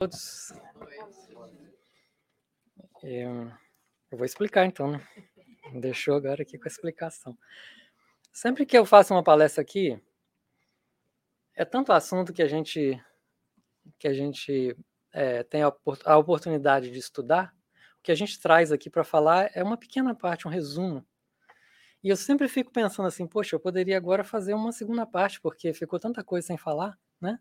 todos. É, eu vou explicar então, né? Deixou agora aqui com a explicação. Sempre que eu faço uma palestra aqui, é tanto assunto que a gente que a gente é, tem a, a oportunidade de estudar. O que a gente traz aqui para falar é uma pequena parte, um resumo. E eu sempre fico pensando assim, poxa, eu poderia agora fazer uma segunda parte, porque ficou tanta coisa sem falar, né?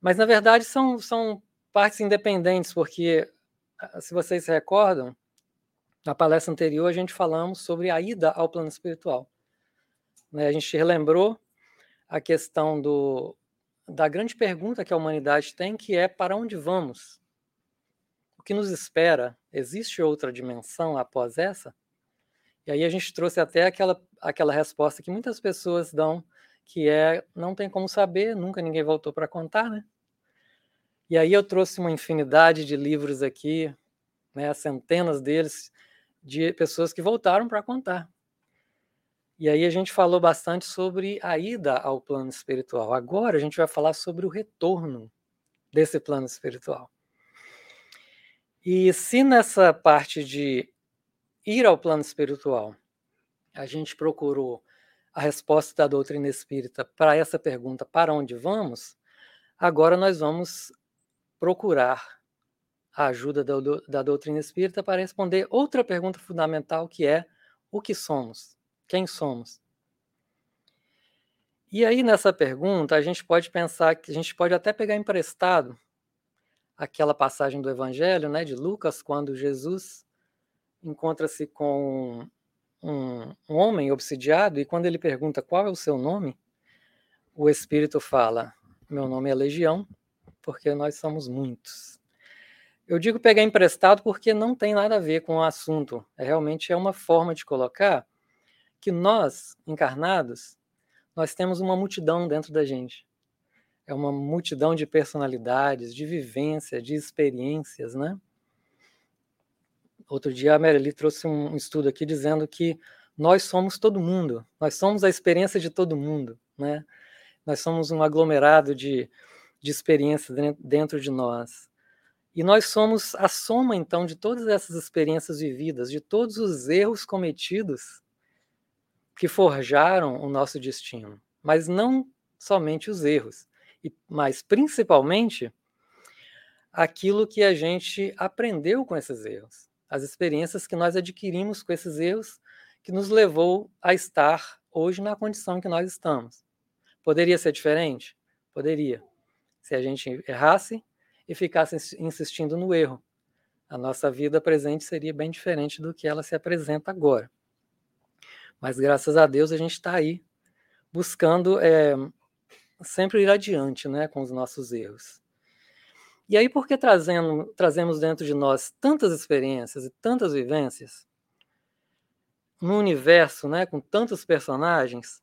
Mas na verdade são, são partes independentes, porque ah, se vocês se recordam, na palestra anterior a gente falamos sobre a ida ao plano espiritual. Né? A gente relembrou a questão do, da grande pergunta que a humanidade tem, que é para onde vamos? O que nos espera? Existe outra dimensão após essa? E aí a gente trouxe até aquela, aquela resposta que muitas pessoas dão, que é não tem como saber, nunca ninguém voltou para contar, né? E aí eu trouxe uma infinidade de livros aqui, né, centenas deles, de pessoas que voltaram para contar. E aí a gente falou bastante sobre a ida ao plano espiritual. Agora a gente vai falar sobre o retorno desse plano espiritual. E se nessa parte de ir ao plano espiritual a gente procurou a resposta da doutrina espírita para essa pergunta, para onde vamos? Agora nós vamos procurar a ajuda da, da doutrina espírita para responder outra pergunta fundamental que é o que somos? Quem somos? E aí nessa pergunta a gente pode pensar que a gente pode até pegar emprestado aquela passagem do Evangelho, né, de Lucas, quando Jesus encontra-se com um, um, homem obsidiado e quando ele pergunta qual é o seu nome, o Espírito fala: meu nome é Legião, porque nós somos muitos. Eu digo pegar emprestado porque não tem nada a ver com o assunto. É realmente é uma forma de colocar que nós, encarnados, nós temos uma multidão dentro da gente. É uma multidão de personalidades, de vivência, de experiências, né? Outro dia a Mereli trouxe um estudo aqui dizendo que nós somos todo mundo, nós somos a experiência de todo mundo, né? Nós somos um aglomerado de de experiências dentro de nós. E nós somos a soma, então, de todas essas experiências vividas, de todos os erros cometidos que forjaram o nosso destino. Mas não somente os erros, mas principalmente aquilo que a gente aprendeu com esses erros, as experiências que nós adquirimos com esses erros, que nos levou a estar hoje na condição que nós estamos. Poderia ser diferente? Poderia se a gente errasse e ficasse insistindo no erro. A nossa vida presente seria bem diferente do que ela se apresenta agora. Mas graças a Deus a gente está aí buscando é, sempre ir adiante né, com os nossos erros. E aí, porque trazemos dentro de nós tantas experiências e tantas vivências, num universo né, com tantos personagens,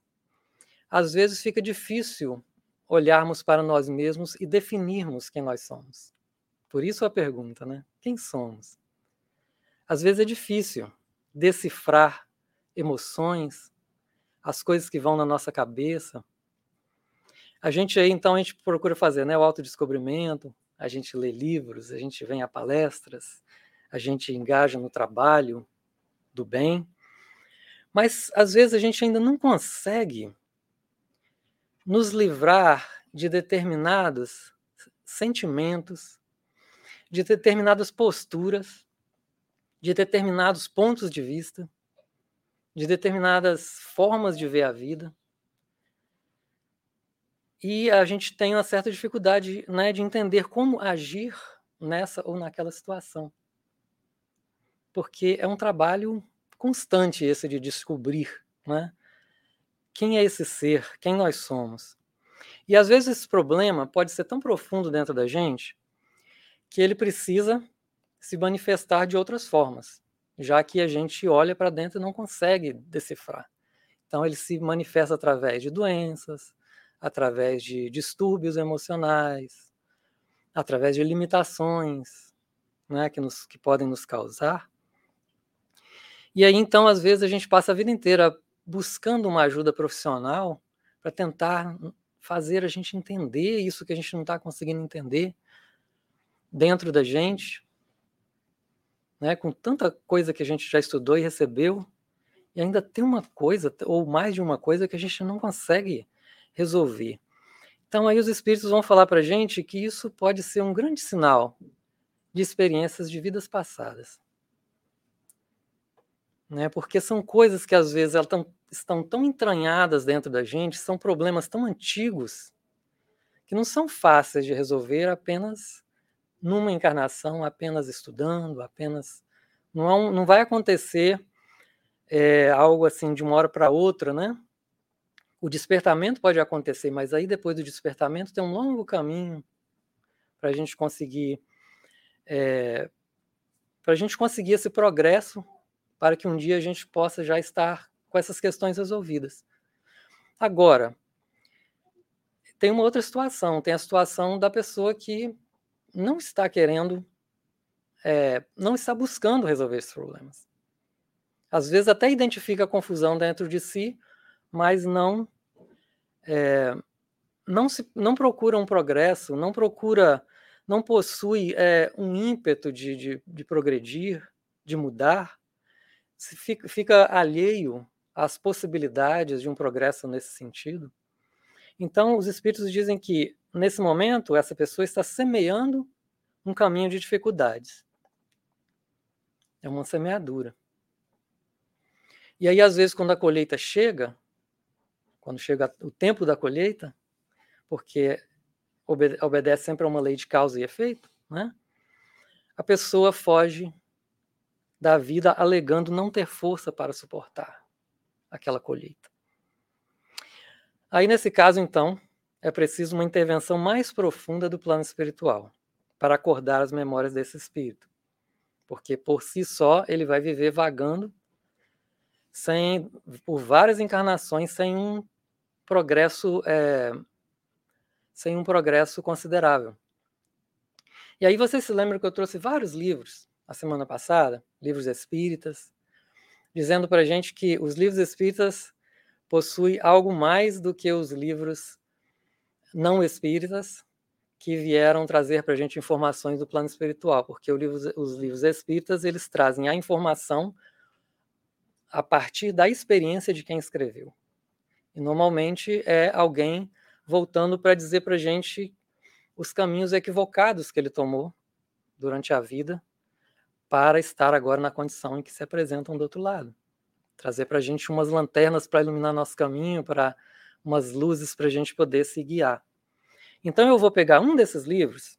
às vezes fica difícil olharmos para nós mesmos e definirmos quem nós somos. Por isso a pergunta, né? Quem somos? Às vezes é difícil decifrar emoções, as coisas que vão na nossa cabeça. A gente aí, então, a gente procura fazer né, o autodescobrimento, a gente lê livros, a gente vem a palestras, a gente engaja no trabalho do bem, mas às vezes a gente ainda não consegue nos livrar de determinados sentimentos, de determinadas posturas, de determinados pontos de vista, de determinadas formas de ver a vida. E a gente tem uma certa dificuldade né, de entender como agir nessa ou naquela situação. Porque é um trabalho constante esse de descobrir, né? Quem é esse ser? Quem nós somos? E às vezes esse problema pode ser tão profundo dentro da gente que ele precisa se manifestar de outras formas, já que a gente olha para dentro e não consegue decifrar. Então ele se manifesta através de doenças, através de distúrbios emocionais, através de limitações né, que, nos, que podem nos causar. E aí, então, às vezes, a gente passa a vida inteira buscando uma ajuda profissional para tentar fazer a gente entender isso que a gente não está conseguindo entender. dentro da gente, né, com tanta coisa que a gente já estudou e recebeu, e ainda tem uma coisa, ou mais de uma coisa, que a gente não consegue resolver. Então, aí os espíritos vão falar para a gente que isso pode ser um grande sinal de experiências de vidas passadas. Né? Porque são coisas que às vezes elas tão, estão tão entranhadas dentro da gente, são problemas tão antigos, que não são fáceis de resolver apenas numa encarnação, apenas estudando, apenas. Não, é um, não vai acontecer é, algo assim de uma hora para outra, né? O despertamento pode acontecer, mas aí depois do despertamento tem um longo caminho para a gente conseguir é, para a gente conseguir esse progresso para que um dia a gente possa já estar com essas questões resolvidas. Agora, tem uma outra situação, tem a situação da pessoa que não está querendo, é, não está buscando resolver esses problemas. Às vezes até identifica a confusão dentro de si, mas não é, não se não procura um progresso, não procura, não possui é, um ímpeto de, de, de, progredir, de mudar, fica, fica alheio às possibilidades de um progresso nesse sentido. Então, os espíritos dizem que nesse momento essa pessoa está semeando um caminho de dificuldades. É uma semeadura. E aí, às vezes, quando a colheita chega, quando chega o tempo da colheita, porque obedece sempre a uma lei de causa e efeito, né? a pessoa foge da vida alegando não ter força para suportar aquela colheita. Aí, nesse caso, então, é preciso uma intervenção mais profunda do plano espiritual para acordar as memórias desse espírito. Porque por si só ele vai viver vagando sem por várias encarnações sem um progresso é, sem um progresso considerável. E aí vocês se lembram que eu trouxe vários livros a semana passada, livros espíritas, dizendo para a gente que os livros espíritas possuem algo mais do que os livros não espíritas que vieram trazer para a gente informações do plano espiritual, porque livro, os livros espíritas eles trazem a informação a partir da experiência de quem escreveu. E normalmente é alguém voltando para dizer para a gente os caminhos equivocados que ele tomou durante a vida para estar agora na condição em que se apresentam do outro lado. Trazer para a gente umas lanternas para iluminar nosso caminho, para umas luzes para a gente poder se guiar. Então eu vou pegar um desses livros,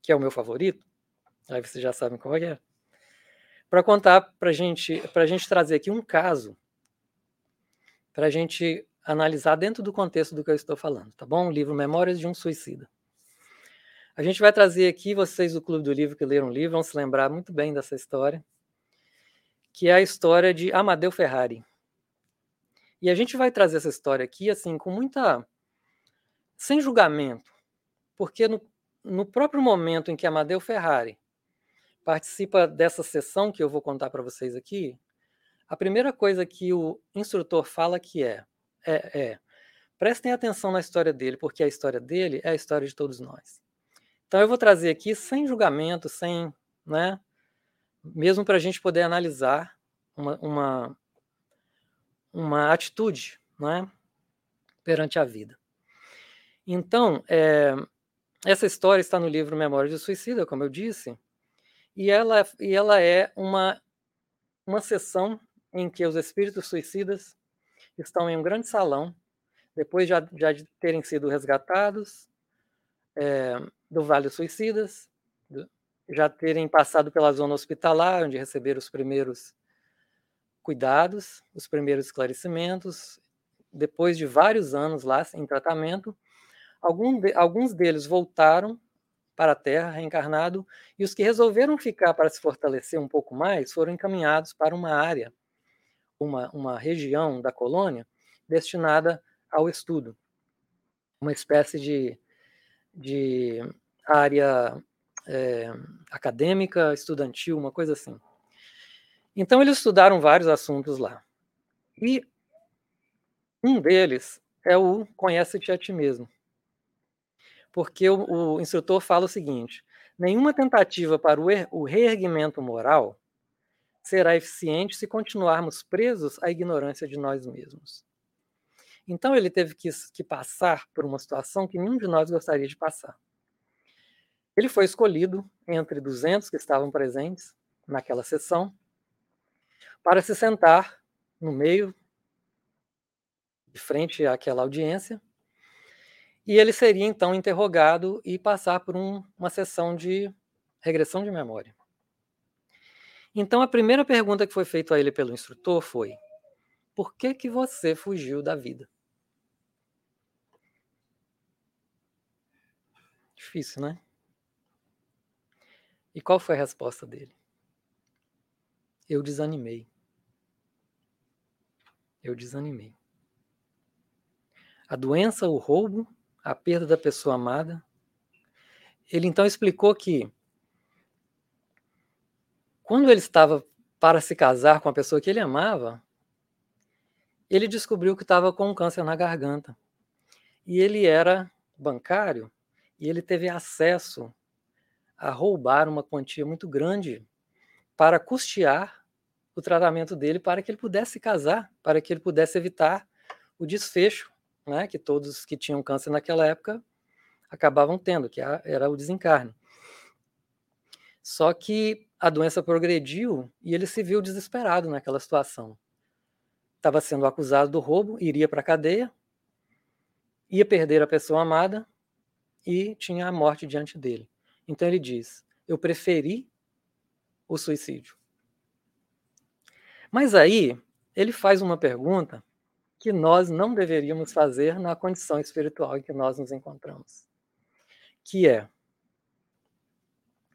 que é o meu favorito, aí vocês já sabem qual é, para contar para gente, a gente trazer aqui um caso para a gente analisar dentro do contexto do que eu estou falando, tá bom? O livro Memórias de um Suicida. A gente vai trazer aqui, vocês do Clube do Livro que leram o livro vão se lembrar muito bem dessa história, que é a história de Amadeu Ferrari. E a gente vai trazer essa história aqui, assim, com muita. sem julgamento, porque no, no próprio momento em que Amadeu Ferrari participa dessa sessão que eu vou contar para vocês aqui, a primeira coisa que o instrutor fala que é, é, é, prestem atenção na história dele, porque a história dele é a história de todos nós. Então eu vou trazer aqui sem julgamento, sem, né, mesmo para a gente poder analisar uma, uma, uma atitude, né, perante a vida. Então, é, essa história está no livro Memórias de Suicida, como eu disse, e ela, e ela é uma, uma sessão em que os espíritos suicidas estão em um grande salão, depois já, já de terem sido resgatados é, do Vale dos Suicidas, já terem passado pela zona hospitalar, onde receberam os primeiros cuidados, os primeiros esclarecimentos, depois de vários anos lá em tratamento, de, alguns deles voltaram para a Terra, reencarnado, e os que resolveram ficar para se fortalecer um pouco mais foram encaminhados para uma área uma, uma região da colônia destinada ao estudo, uma espécie de, de área é, acadêmica, estudantil, uma coisa assim. Então, eles estudaram vários assuntos lá. E um deles é o Conhece-te a ti mesmo. Porque o, o instrutor fala o seguinte: Nenhuma tentativa para o reerguimento moral será eficiente se continuarmos presos à ignorância de nós mesmos. Então ele teve que, que, passar por uma situação que nenhum de nós gostaria de passar. Ele foi escolhido entre 200 que estavam presentes naquela sessão para se sentar no meio, de frente àquela audiência, e ele seria então interrogado e passar por um, uma sessão de regressão de memória. Então a primeira pergunta que foi feita a ele pelo instrutor foi: por que que você fugiu da vida? Difícil, né? E qual foi a resposta dele? Eu desanimei. Eu desanimei. A doença, o roubo, a perda da pessoa amada. Ele então explicou que quando ele estava para se casar com a pessoa que ele amava, ele descobriu que estava com um câncer na garganta. E ele era bancário e ele teve acesso a roubar uma quantia muito grande para custear o tratamento dele para que ele pudesse casar, para que ele pudesse evitar o desfecho, né, que todos que tinham câncer naquela época acabavam tendo, que era o desencarne. Só que a doença progrediu e ele se viu desesperado naquela situação. Estava sendo acusado do roubo, iria para a cadeia, ia perder a pessoa amada e tinha a morte diante dele. Então ele diz: Eu preferi o suicídio. Mas aí ele faz uma pergunta que nós não deveríamos fazer na condição espiritual em que nós nos encontramos. Que é: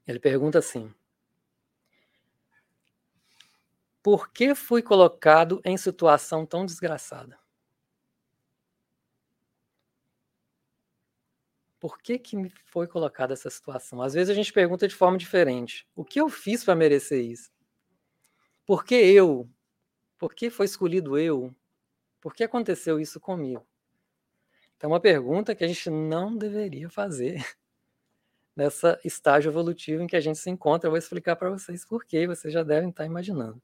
ele pergunta assim: Por que fui colocado em situação tão desgraçada? por que, que me foi colocada essa situação? Às vezes a gente pergunta de forma diferente: o que eu fiz para merecer isso? Por que eu? Por que foi escolhido eu? Por que aconteceu isso comigo? Então, é uma pergunta que a gente não deveria fazer nessa estágio evolutivo em que a gente se encontra. Eu vou explicar para vocês por quê, vocês já devem estar imaginando.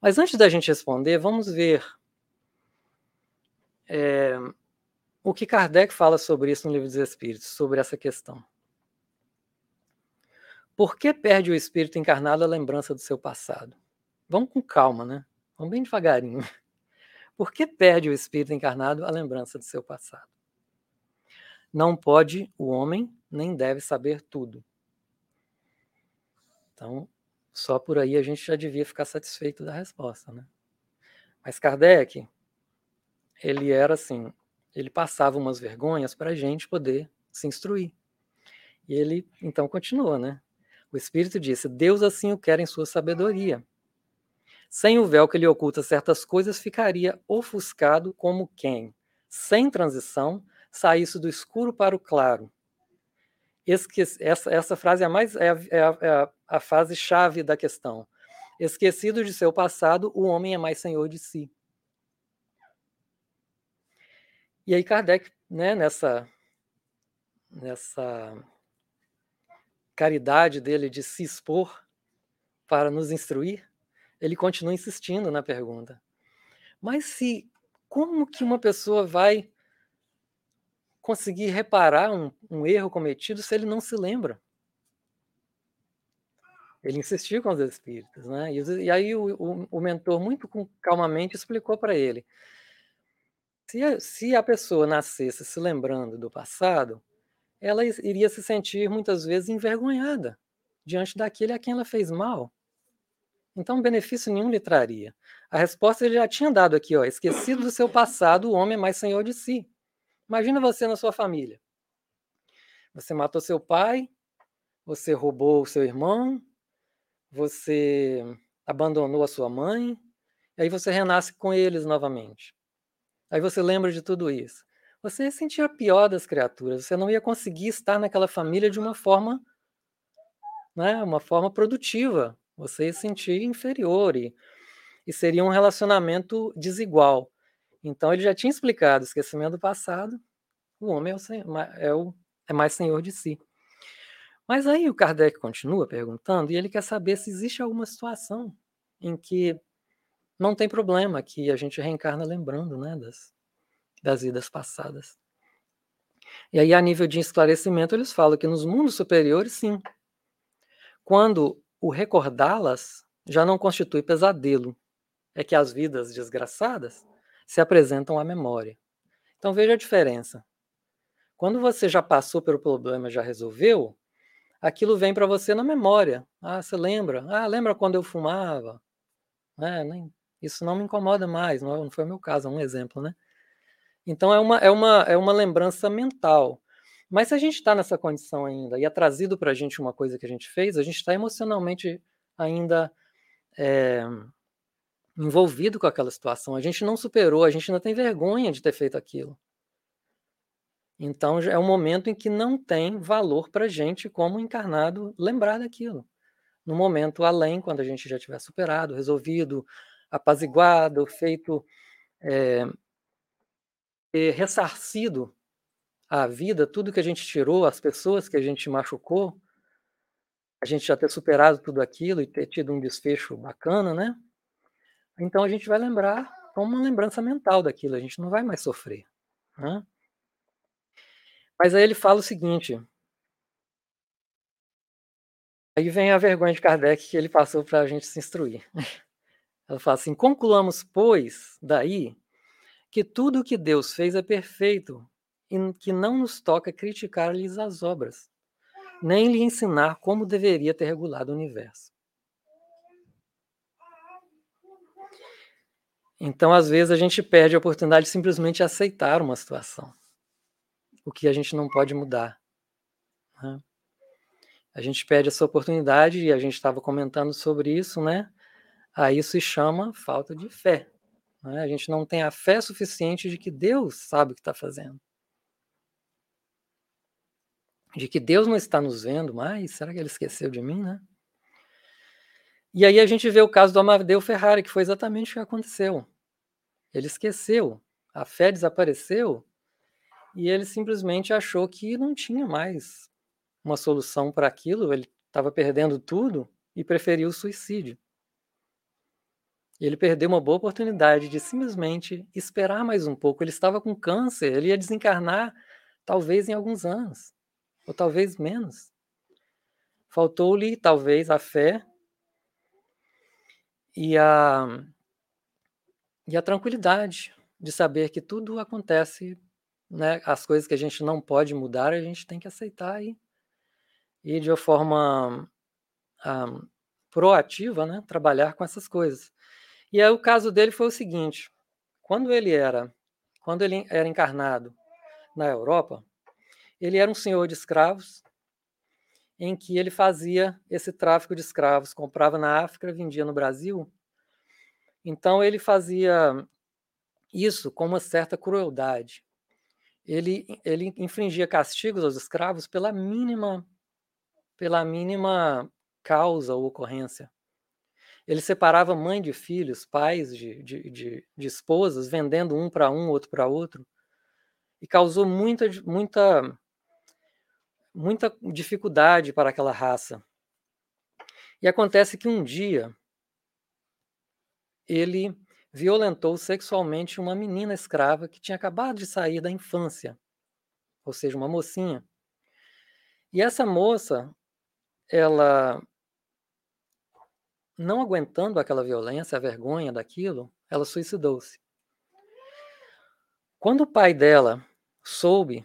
Mas antes da gente responder, vamos ver é, o que Kardec fala sobre isso no Livro dos Espíritos, sobre essa questão. Por que perde o espírito encarnado a lembrança do seu passado? Vamos com calma, né? Vamos bem devagarinho. Por que perde o espírito encarnado a lembrança do seu passado? Não pode o homem, nem deve saber tudo. Então, só por aí a gente já devia ficar satisfeito da resposta, né? Mas Kardec, ele era assim, ele passava umas vergonhas para a gente poder se instruir. E ele então continua, né? O Espírito disse: Deus assim o quer em sua sabedoria. Sem o véu que lhe oculta certas coisas, ficaria ofuscado como quem, sem transição, saísse do escuro para o claro. Esque essa, essa frase é a, mais, é é é a, fase chave da questão. Esquecido de seu passado, o homem é mais senhor de si. E aí Kardec, né, nessa, nessa caridade dele de se expor para nos instruir, ele continua insistindo na pergunta. Mas se como que uma pessoa vai conseguir reparar um, um erro cometido se ele não se lembra? Ele insistiu com os espíritos, né? E, e aí o, o, o mentor muito calmamente explicou para ele se a, se a pessoa nascesse se lembrando do passado, ela iria se sentir muitas vezes envergonhada diante daquele a quem ela fez mal. Então, benefício nenhum lhe traria. A resposta ele já tinha dado aqui, ó, esquecido do seu passado, o homem é mais senhor de si. Imagina você na sua família. Você matou seu pai, você roubou o seu irmão, você abandonou a sua mãe, e aí você renasce com eles novamente. Aí você lembra de tudo isso. Você ia sentir a pior das criaturas. Você não ia conseguir estar naquela família de uma forma, né, uma forma produtiva. Você ia sentir inferior e, e seria um relacionamento desigual. Então ele já tinha explicado, esquecimento do passado, o homem é, o, é, o, é mais senhor de si. Mas aí o Kardec continua perguntando e ele quer saber se existe alguma situação em que não tem problema, que a gente reencarna lembrando né, das, das vidas passadas. E aí, a nível de esclarecimento, eles falam que nos mundos superiores, sim. Quando o recordá-las já não constitui pesadelo, é que as vidas desgraçadas se apresentam à memória. Então veja a diferença. Quando você já passou pelo problema, já resolveu, aquilo vem para você na memória. Ah, você lembra? Ah, lembra quando eu fumava? É, nem, isso não me incomoda mais, não, não foi o meu caso, é um exemplo, né? Então é uma, é uma, é uma lembrança mental. Mas se a gente está nessa condição ainda e é trazido para a gente uma coisa que a gente fez, a gente está emocionalmente ainda é, envolvido com aquela situação. A gente não superou, a gente ainda tem vergonha de ter feito aquilo. Então é um momento em que não tem valor para a gente, como encarnado, lembrar daquilo. No momento além, quando a gente já tiver superado, resolvido, apaziguado, feito, é, ressarcido a vida, tudo que a gente tirou, as pessoas que a gente machucou, a gente já ter superado tudo aquilo e ter tido um desfecho bacana, né? Então a gente vai lembrar como uma lembrança mental daquilo, a gente não vai mais sofrer. Né? Mas aí ele fala o seguinte. Aí vem a vergonha de Kardec que ele passou para a gente se instruir. Ela fala assim: concluamos, pois, daí, que tudo o que Deus fez é perfeito e que não nos toca criticar-lhes as obras, nem lhe ensinar como deveria ter regulado o universo. Então, às vezes, a gente perde a oportunidade de simplesmente aceitar uma situação, o que a gente não pode mudar. Né? A gente perde essa oportunidade, e a gente estava comentando sobre isso, né? Aí se chama falta de fé. Né? A gente não tem a fé suficiente de que Deus sabe o que está fazendo. De que Deus não está nos vendo mais. Será que ele esqueceu de mim, né? E aí a gente vê o caso do Amadeu Ferrari, que foi exatamente o que aconteceu. Ele esqueceu, a fé desapareceu e ele simplesmente achou que não tinha mais uma solução para aquilo, ele estava perdendo tudo e preferiu o suicídio. Ele perdeu uma boa oportunidade de simplesmente esperar mais um pouco. Ele estava com câncer, ele ia desencarnar talvez em alguns anos, ou talvez menos. Faltou-lhe talvez a fé e a, e a tranquilidade de saber que tudo acontece, né? As coisas que a gente não pode mudar, a gente tem que aceitar e, e de uma forma ah, proativa, né? Trabalhar com essas coisas. E aí o caso dele foi o seguinte: quando ele era, quando ele era encarnado na Europa, ele era um senhor de escravos em que ele fazia esse tráfico de escravos, comprava na África, vendia no Brasil. Então ele fazia isso com uma certa crueldade. Ele, ele infringia castigos aos escravos pela mínima pela mínima causa ou ocorrência. Ele separava mãe de filhos, pais de, de, de, de esposas, vendendo um para um, outro para outro, e causou muita, muita muita dificuldade para aquela raça. E acontece que um dia ele violentou sexualmente uma menina escrava que tinha acabado de sair da infância, ou seja, uma mocinha. E essa moça, ela não aguentando aquela violência, a vergonha daquilo, ela suicidou-se. Quando o pai dela soube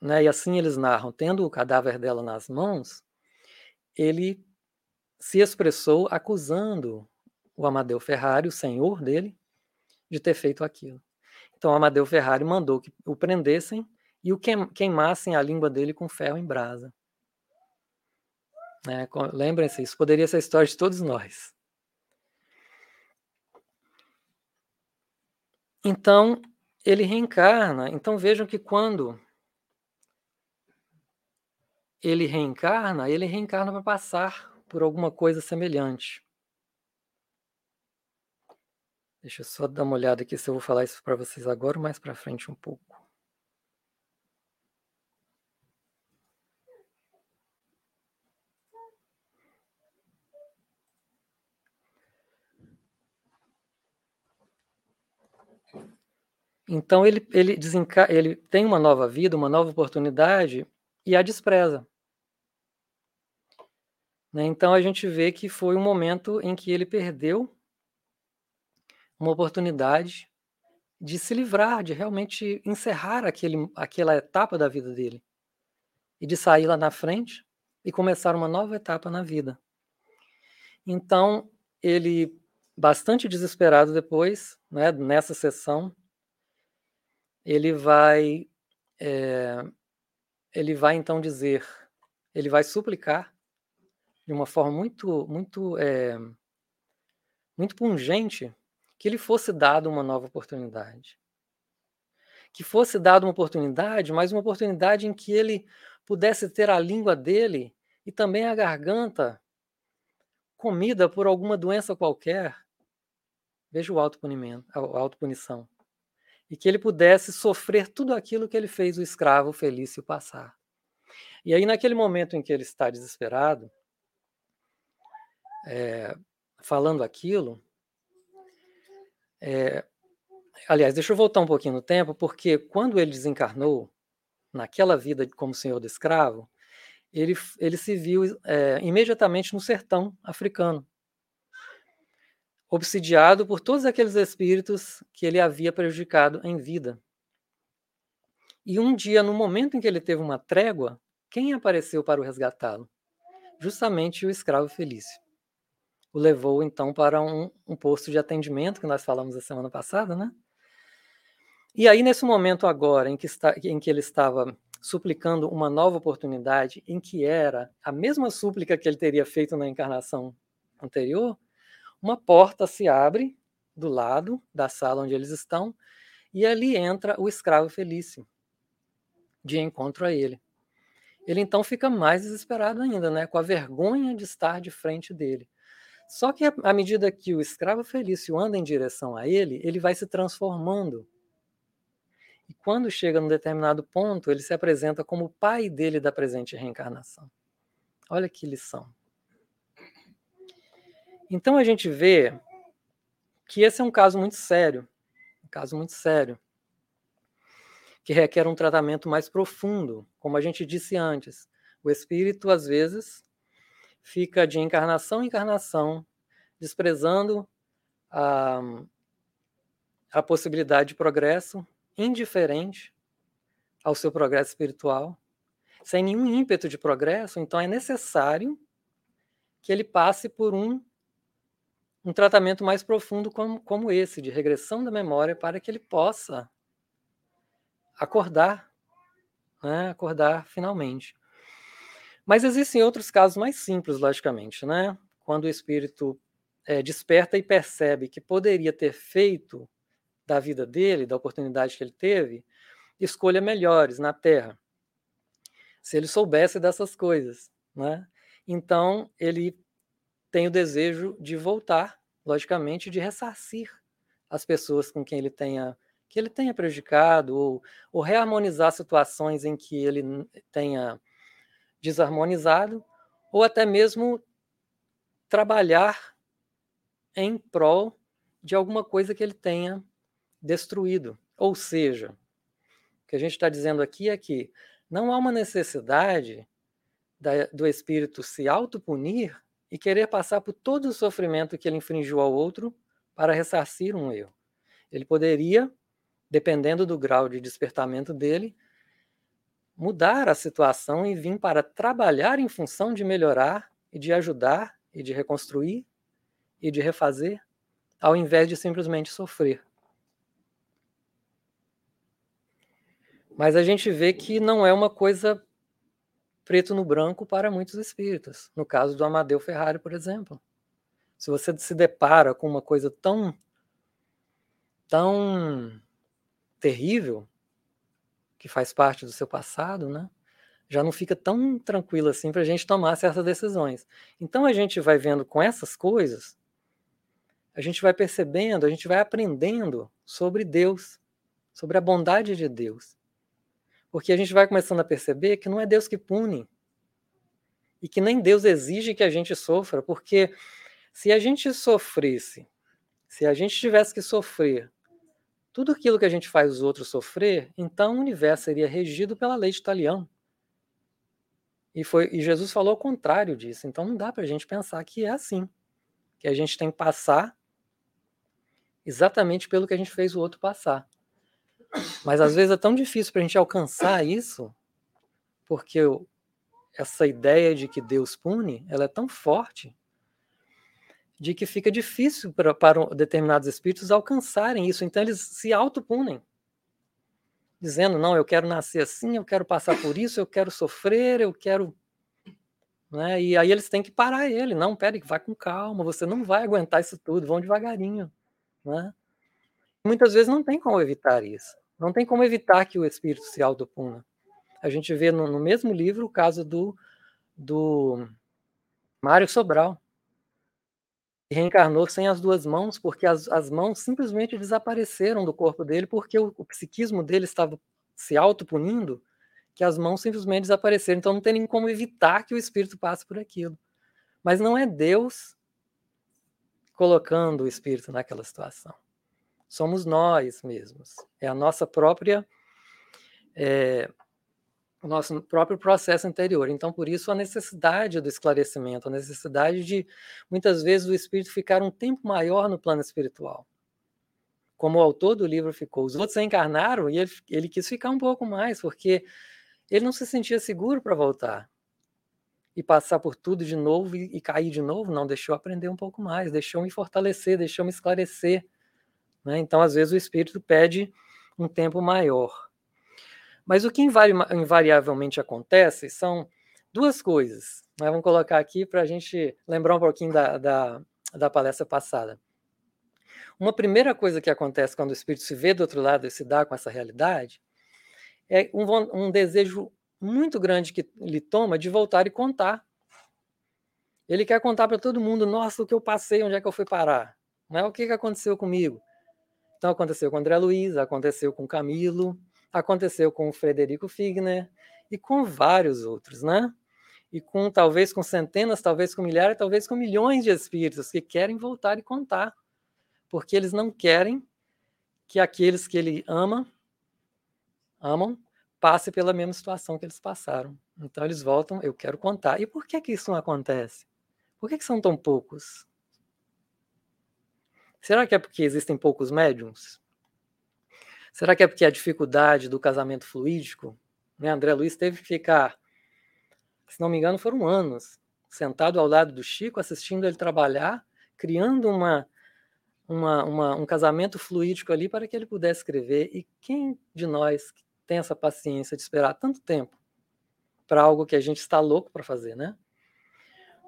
né, e assim eles narram, tendo o cadáver dela nas mãos, ele se expressou acusando o Amadeu Ferrari, o senhor dele, de ter feito aquilo. Então, Amadeu Ferrari mandou que o prendessem e o queimassem a língua dele com ferro em brasa. Né? Lembrem-se, isso poderia ser a história de todos nós. Então, ele reencarna. Então, vejam que quando ele reencarna, ele reencarna para passar por alguma coisa semelhante. Deixa eu só dar uma olhada aqui se eu vou falar isso para vocês agora ou mais para frente um pouco. Então ele, ele, desenca... ele tem uma nova vida, uma nova oportunidade e a despreza. Né? Então a gente vê que foi um momento em que ele perdeu uma oportunidade de se livrar, de realmente encerrar aquele, aquela etapa da vida dele e de sair lá na frente e começar uma nova etapa na vida. Então ele, bastante desesperado depois, né, nessa sessão, ele vai é, ele vai então dizer, ele vai suplicar de uma forma muito muito é, muito pungente que lhe fosse dado uma nova oportunidade. Que fosse dada uma oportunidade, mas uma oportunidade em que ele pudesse ter a língua dele e também a garganta comida por alguma doença qualquer. Veja o autopunimento, a autopunição e que ele pudesse sofrer tudo aquilo que ele fez o escravo Felício passar. E aí, naquele momento em que ele está desesperado, é, falando aquilo, é, aliás, deixa eu voltar um pouquinho no tempo, porque quando ele desencarnou, naquela vida como senhor do escravo, ele, ele se viu é, imediatamente no sertão africano, obsidiado por todos aqueles espíritos que ele havia prejudicado em vida. E um dia, no momento em que ele teve uma trégua, quem apareceu para o resgatá-lo? Justamente o escravo Felício. O levou então para um, um posto de atendimento que nós falamos a semana passada, né? E aí, nesse momento agora, em que, está, em que ele estava suplicando uma nova oportunidade, em que era a mesma súplica que ele teria feito na encarnação anterior, uma porta se abre do lado da sala onde eles estão e ali entra o escravo Felício de encontro a ele. Ele então fica mais desesperado ainda, né, com a vergonha de estar de frente dele. Só que à medida que o escravo Felício anda em direção a ele, ele vai se transformando. E quando chega num determinado ponto, ele se apresenta como o pai dele da presente reencarnação. Olha que lição. Então a gente vê que esse é um caso muito sério, um caso muito sério, que requer um tratamento mais profundo, como a gente disse antes. O espírito às vezes fica de encarnação em encarnação, desprezando a, a possibilidade de progresso, indiferente ao seu progresso espiritual, sem nenhum ímpeto de progresso, então é necessário que ele passe por um um tratamento mais profundo como, como esse, de regressão da memória, para que ele possa acordar, né? acordar finalmente. Mas existem outros casos mais simples, logicamente, né? Quando o espírito é, desperta e percebe que poderia ter feito da vida dele, da oportunidade que ele teve, escolha melhores na Terra. Se ele soubesse dessas coisas, né? Então ele tem o desejo de voltar, logicamente, de ressarcir as pessoas com quem ele tenha que ele tenha prejudicado ou, ou reharmonizar situações em que ele tenha desarmonizado ou até mesmo trabalhar em prol de alguma coisa que ele tenha destruído. Ou seja, o que a gente está dizendo aqui é que não há uma necessidade da, do espírito se autopunir e querer passar por todo o sofrimento que ele infringiu ao outro para ressarcir um erro. Ele poderia, dependendo do grau de despertamento dele, mudar a situação e vir para trabalhar em função de melhorar e de ajudar e de reconstruir e de refazer, ao invés de simplesmente sofrer. Mas a gente vê que não é uma coisa preto no branco para muitos espíritas. No caso do Amadeu Ferrari, por exemplo. Se você se depara com uma coisa tão tão terrível que faz parte do seu passado, né? Já não fica tão tranquilo assim para a gente tomar certas decisões. Então a gente vai vendo com essas coisas, a gente vai percebendo, a gente vai aprendendo sobre Deus, sobre a bondade de Deus. Porque a gente vai começando a perceber que não é Deus que pune. E que nem Deus exige que a gente sofra, porque se a gente sofresse, se a gente tivesse que sofrer tudo aquilo que a gente faz os outros sofrer, então o universo seria regido pela lei de Talião. E, foi, e Jesus falou o contrário disso. Então não dá para a gente pensar que é assim. Que a gente tem que passar exatamente pelo que a gente fez o outro passar. Mas às vezes é tão difícil para a gente alcançar isso, porque essa ideia de que Deus pune, ela é tão forte, de que fica difícil para, para determinados espíritos alcançarem isso. Então eles se autopunem, dizendo: não, eu quero nascer assim, eu quero passar por isso, eu quero sofrer, eu quero. Né? E aí eles têm que parar ele. Não, peraí, vai com calma, você não vai aguentar isso tudo, vão devagarinho. Né? Muitas vezes não tem como evitar isso. Não tem como evitar que o espírito se autopuna. A gente vê no, no mesmo livro o caso do, do Mário Sobral, reencarnou sem as duas mãos, porque as, as mãos simplesmente desapareceram do corpo dele, porque o, o psiquismo dele estava se autopunindo, que as mãos simplesmente desapareceram. Então não tem nem como evitar que o espírito passe por aquilo. Mas não é Deus colocando o espírito naquela situação somos nós mesmos. É a nossa própria. É, o nosso próprio processo interior. Então, por isso, a necessidade do esclarecimento, a necessidade de, muitas vezes, o espírito ficar um tempo maior no plano espiritual. Como o autor do livro ficou. Os outros encarnaram e ele, ele quis ficar um pouco mais, porque ele não se sentia seguro para voltar e passar por tudo de novo e, e, cair de novo. Não, deixou aprender um pouco mais, deixou me fortalecer, deixou me esclarecer. Né? Então, às vezes, o espírito pede um tempo maior. Mas o que invari invariavelmente acontece são duas coisas. Né? Vamos colocar aqui para a gente lembrar um pouquinho da, da, da palestra passada. Uma primeira coisa que acontece quando o espírito se vê do outro lado e se dá com essa realidade é um, um desejo muito grande que ele toma de voltar e contar. Ele quer contar para todo mundo: nossa, o que eu passei, onde é que eu fui parar? Né? O que, que aconteceu comigo? Então aconteceu com André Luiz, aconteceu com Camilo, aconteceu com Frederico Figner e com vários outros, né? E com talvez com centenas, talvez com milhares, talvez com milhões de espíritos que querem voltar e contar, porque eles não querem que aqueles que ele ama, amam, passe pela mesma situação que eles passaram. Então eles voltam, eu quero contar. E por que que isso não acontece? Por que, que são tão poucos? Será que é porque existem poucos médiums? Será que é porque a dificuldade do casamento fluídico? Né? André Luiz teve que ficar, se não me engano, foram anos, sentado ao lado do Chico, assistindo ele trabalhar, criando uma, uma, uma, um casamento fluídico ali para que ele pudesse escrever. E quem de nós tem essa paciência de esperar tanto tempo para algo que a gente está louco para fazer, né?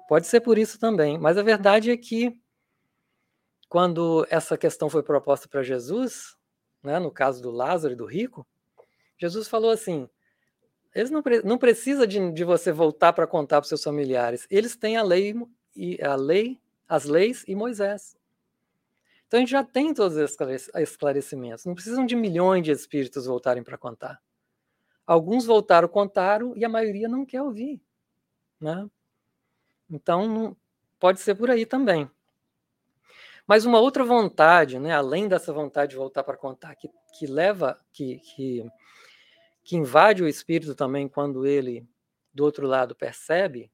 Pode ser por isso também, mas a verdade é que quando essa questão foi proposta para Jesus, né, no caso do Lázaro e do rico, Jesus falou assim: eles não, não precisa de, de você voltar para contar para seus familiares. Eles têm a lei e a lei, as leis e Moisés. Então a gente já tem todos os esclarecimentos. Não precisam de milhões de espíritos voltarem para contar. Alguns voltaram, contaram e a maioria não quer ouvir, né? Então pode ser por aí também. Mas uma outra vontade, né, além dessa vontade de voltar para contar, que, que leva, que, que, que invade o espírito também quando ele, do outro lado, percebe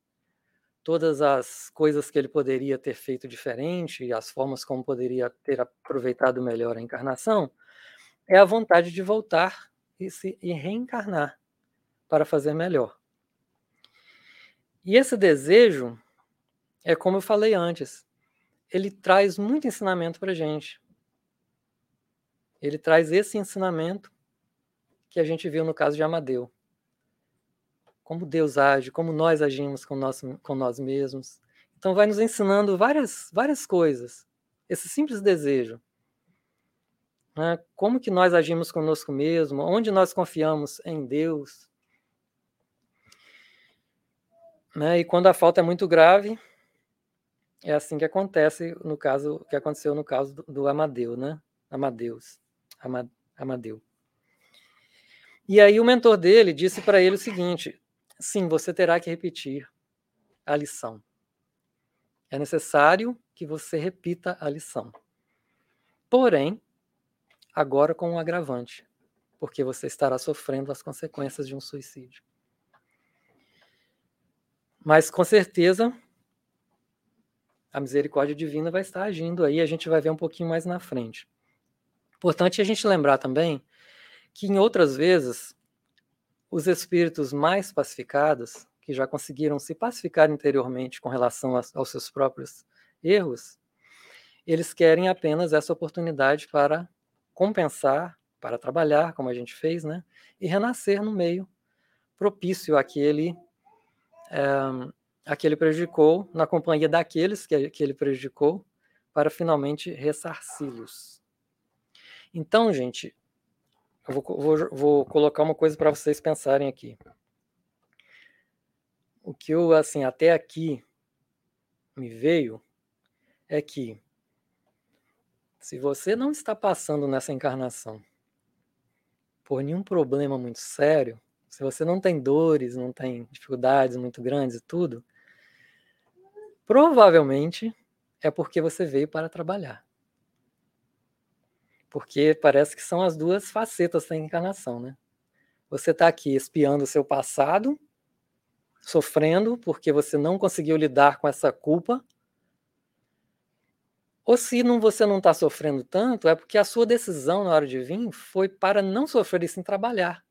todas as coisas que ele poderia ter feito diferente e as formas como poderia ter aproveitado melhor a encarnação, é a vontade de voltar e, se, e reencarnar para fazer melhor. E esse desejo é como eu falei antes, ele traz muito ensinamento para a gente. Ele traz esse ensinamento que a gente viu no caso de Amadeu. Como Deus age, como nós agimos com, nosso, com nós mesmos. Então, vai nos ensinando várias, várias coisas. Esse simples desejo. Né? Como que nós agimos conosco mesmo, onde nós confiamos em Deus. Né? E quando a falta é muito grave, é assim que acontece no caso que aconteceu no caso do, Amadeu, né? Amadeus, Ama, Amadeu. E aí o mentor dele disse para ele o seguinte: sim, você terá que repetir a lição. É necessário que você repita a lição. Porém, agora com um agravante, porque você estará sofrendo as consequências de um suicídio. Mas com certeza a misericórdia divina vai estar agindo aí, a gente vai ver um pouquinho mais na frente. Importante a gente lembrar também que em outras vezes os espíritos mais pacificados, que já conseguiram se pacificar interiormente com relação aos seus próprios erros, eles querem apenas essa oportunidade para compensar, para trabalhar, como a gente fez, né? E renascer no meio propício àquele é, a que ele prejudicou, na companhia daqueles que, que ele prejudicou, para finalmente ressarci-los. Então, gente, eu vou, vou, vou colocar uma coisa para vocês pensarem aqui. O que eu, assim, até aqui me veio é que se você não está passando nessa encarnação por nenhum problema muito sério, se você não tem dores, não tem dificuldades muito grandes e tudo, provavelmente é porque você veio para trabalhar. Porque parece que são as duas facetas da encarnação, né? Você está aqui espiando o seu passado, sofrendo porque você não conseguiu lidar com essa culpa. Ou se não, você não está sofrendo tanto, é porque a sua decisão na hora de vir foi para não sofrer isso em trabalhar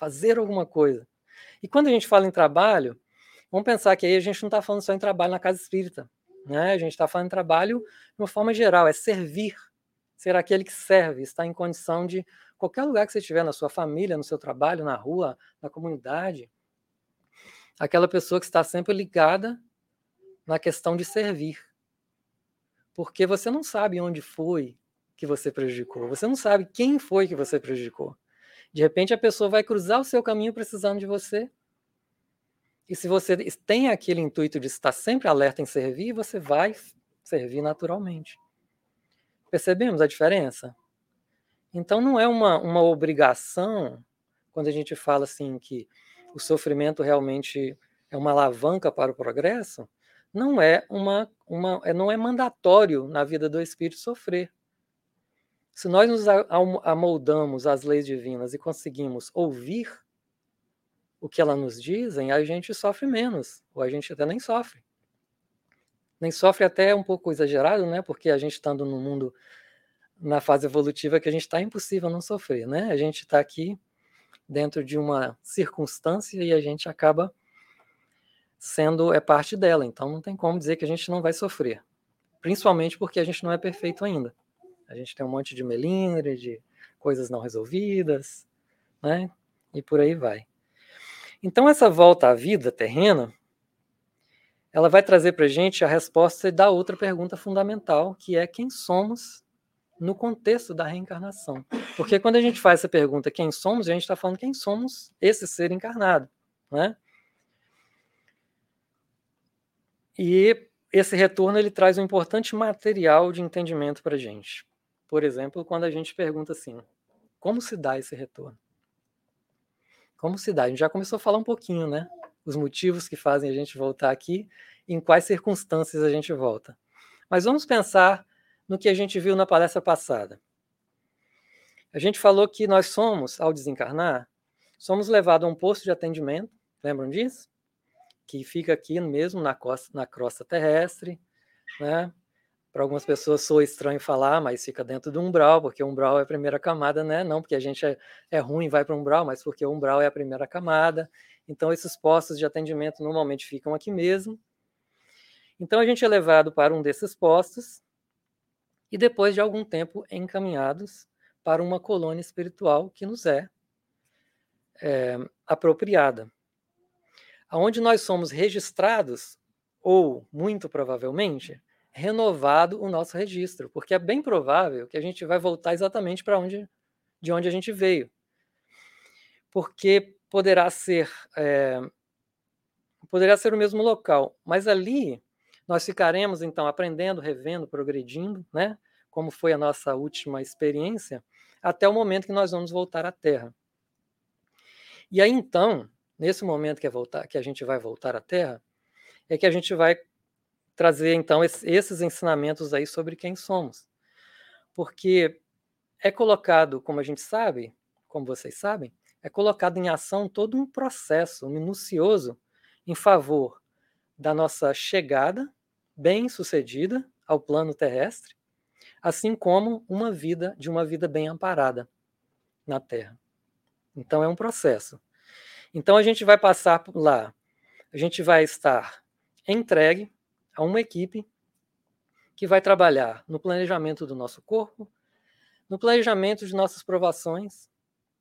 fazer alguma coisa. E quando a gente fala em trabalho, vamos pensar que aí a gente não está falando só em trabalho na casa espírita, né? A gente está falando em trabalho de uma forma geral, é servir, ser aquele que serve, está em condição de qualquer lugar que você estiver, na sua família, no seu trabalho, na rua, na comunidade, aquela pessoa que está sempre ligada na questão de servir. Porque você não sabe onde foi que você prejudicou, você não sabe quem foi que você prejudicou. De repente a pessoa vai cruzar o seu caminho precisando de você. E se você tem aquele intuito de estar sempre alerta em servir, você vai servir naturalmente. Percebemos a diferença? Então não é uma, uma obrigação quando a gente fala assim que o sofrimento realmente é uma alavanca para o progresso, não é uma, uma é, não é mandatório na vida do espírito sofrer. Se nós nos amoldamos às leis divinas e conseguimos ouvir o que elas nos dizem, a gente sofre menos, ou a gente até nem sofre. Nem sofre até um pouco exagerado, né? Porque a gente estando no mundo na fase evolutiva que a gente está impossível não sofrer, né? A gente está aqui dentro de uma circunstância e a gente acaba sendo é parte dela. Então não tem como dizer que a gente não vai sofrer, principalmente porque a gente não é perfeito ainda. A gente tem um monte de melindre, de coisas não resolvidas, né? E por aí vai. Então, essa volta à vida terrena, ela vai trazer para a gente a resposta da outra pergunta fundamental, que é quem somos no contexto da reencarnação. Porque quando a gente faz essa pergunta, quem somos, a gente está falando quem somos esse ser encarnado, né? E esse retorno ele traz um importante material de entendimento para a gente. Por exemplo, quando a gente pergunta assim: como se dá esse retorno? Como dá? A gente já começou a falar um pouquinho, né? Os motivos que fazem a gente voltar aqui, em quais circunstâncias a gente volta. Mas vamos pensar no que a gente viu na palestra passada. A gente falou que nós somos, ao desencarnar, somos levados a um posto de atendimento, lembram disso? Que fica aqui mesmo na, costa, na crosta terrestre, né? Para algumas pessoas soa estranho falar, mas fica dentro do umbral, porque o umbral é a primeira camada, né? Não porque a gente é, é ruim e vai para o umbral, mas porque o umbral é a primeira camada. Então, esses postos de atendimento normalmente ficam aqui mesmo. Então, a gente é levado para um desses postos e, depois de algum tempo, encaminhados para uma colônia espiritual que nos é, é apropriada. Aonde nós somos registrados, ou muito provavelmente, renovado o nosso registro, porque é bem provável que a gente vai voltar exatamente para onde de onde a gente veio, porque poderá ser é, poderá ser o mesmo local, mas ali nós ficaremos então aprendendo, revendo, progredindo, né? Como foi a nossa última experiência, até o momento que nós vamos voltar à Terra. E aí então, nesse momento que é voltar, que a gente vai voltar à Terra, é que a gente vai trazer então esses ensinamentos aí sobre quem somos. Porque é colocado, como a gente sabe, como vocês sabem, é colocado em ação todo um processo minucioso em favor da nossa chegada bem-sucedida ao plano terrestre, assim como uma vida de uma vida bem amparada na Terra. Então é um processo. Então a gente vai passar lá, a gente vai estar entregue a uma equipe que vai trabalhar no planejamento do nosso corpo, no planejamento de nossas provações.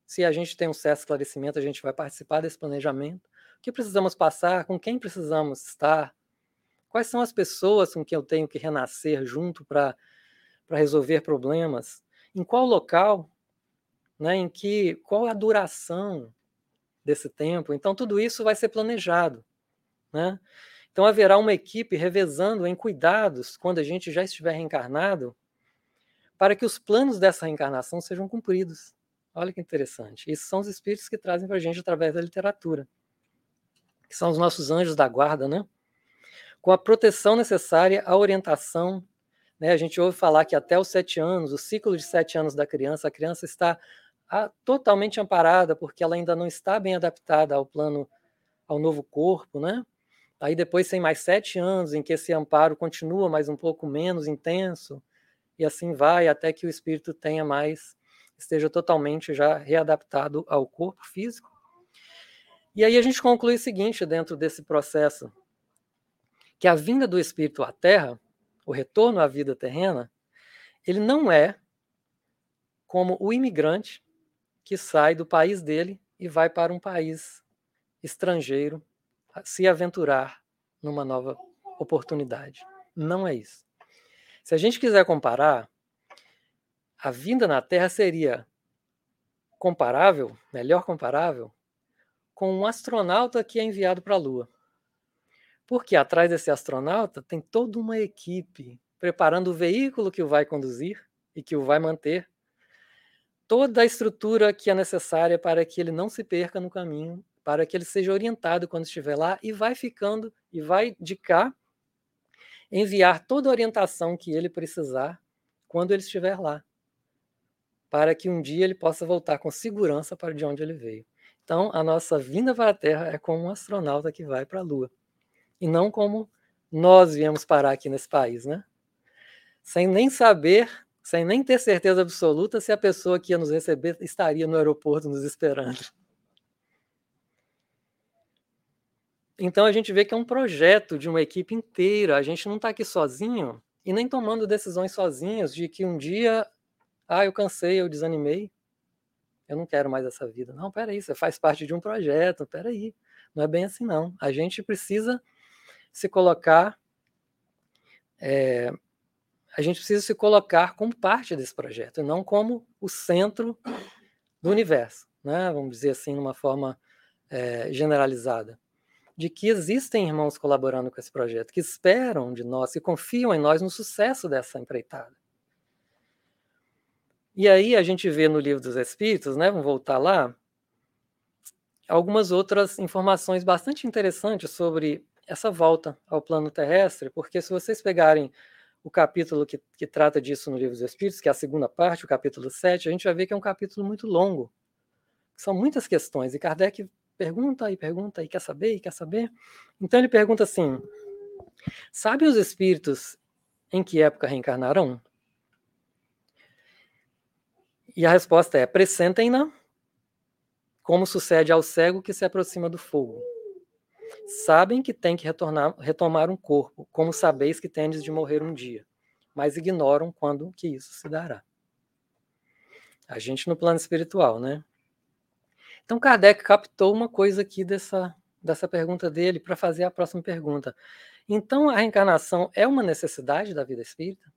Se a gente tem um certo esclarecimento, a gente vai participar desse planejamento. O que precisamos passar, com quem precisamos estar, quais são as pessoas com quem eu tenho que renascer junto para resolver problemas, em qual local, né, em que, qual a duração desse tempo. Então, tudo isso vai ser planejado. Né? Então, haverá uma equipe revezando em cuidados quando a gente já estiver reencarnado, para que os planos dessa reencarnação sejam cumpridos. Olha que interessante. Esses são os espíritos que trazem para a gente através da literatura, que são os nossos anjos da guarda, né? Com a proteção necessária, a orientação. Né? A gente ouve falar que até os sete anos, o ciclo de sete anos da criança, a criança está a, totalmente amparada, porque ela ainda não está bem adaptada ao plano, ao novo corpo, né? Aí depois tem mais sete anos em que esse amparo continua mais um pouco menos intenso, e assim vai até que o espírito tenha mais, esteja totalmente já readaptado ao corpo físico. E aí a gente conclui o seguinte dentro desse processo, que a vinda do espírito à Terra, o retorno à vida terrena, ele não é como o imigrante que sai do país dele e vai para um país estrangeiro se aventurar numa nova oportunidade. Não é isso. Se a gente quiser comparar, a vinda na Terra seria comparável, melhor comparável, com um astronauta que é enviado para a Lua. Porque atrás desse astronauta tem toda uma equipe preparando o veículo que o vai conduzir e que o vai manter, toda a estrutura que é necessária para que ele não se perca no caminho para que ele seja orientado quando estiver lá e vai ficando e vai de cá enviar toda a orientação que ele precisar quando ele estiver lá, para que um dia ele possa voltar com segurança para de onde ele veio. Então, a nossa vinda para a Terra é como um astronauta que vai para a Lua, e não como nós viemos parar aqui nesse país, né? Sem nem saber, sem nem ter certeza absoluta se a pessoa que ia nos receber estaria no aeroporto nos esperando. Então a gente vê que é um projeto de uma equipe inteira. A gente não está aqui sozinho e nem tomando decisões sozinhos de que um dia, ah, eu cansei, eu desanimei, eu não quero mais essa vida. Não, peraí, você faz parte de um projeto, peraí. Não é bem assim, não. A gente precisa se colocar, é, a gente precisa se colocar como parte desse projeto, não como o centro do universo, né? vamos dizer assim, de uma forma é, generalizada de que existem irmãos colaborando com esse projeto, que esperam de nós, que confiam em nós no sucesso dessa empreitada. E aí a gente vê no livro dos Espíritos, né, vamos voltar lá, algumas outras informações bastante interessantes sobre essa volta ao plano terrestre, porque se vocês pegarem o capítulo que, que trata disso no livro dos Espíritos, que é a segunda parte, o capítulo 7, a gente vai ver que é um capítulo muito longo. São muitas questões, e Kardec pergunta e pergunta e quer saber e quer saber. Então ele pergunta assim: Sabem os espíritos em que época reencarnarão? E a resposta é: pressentem-na, como sucede ao cego que se aproxima do fogo. Sabem que tem que retornar, retomar um corpo, como sabeis que tendes de morrer um dia, mas ignoram quando que isso se dará. A gente no plano espiritual, né? Então, Kardec captou uma coisa aqui dessa, dessa pergunta dele para fazer a próxima pergunta. Então, a reencarnação é uma necessidade da vida espírita?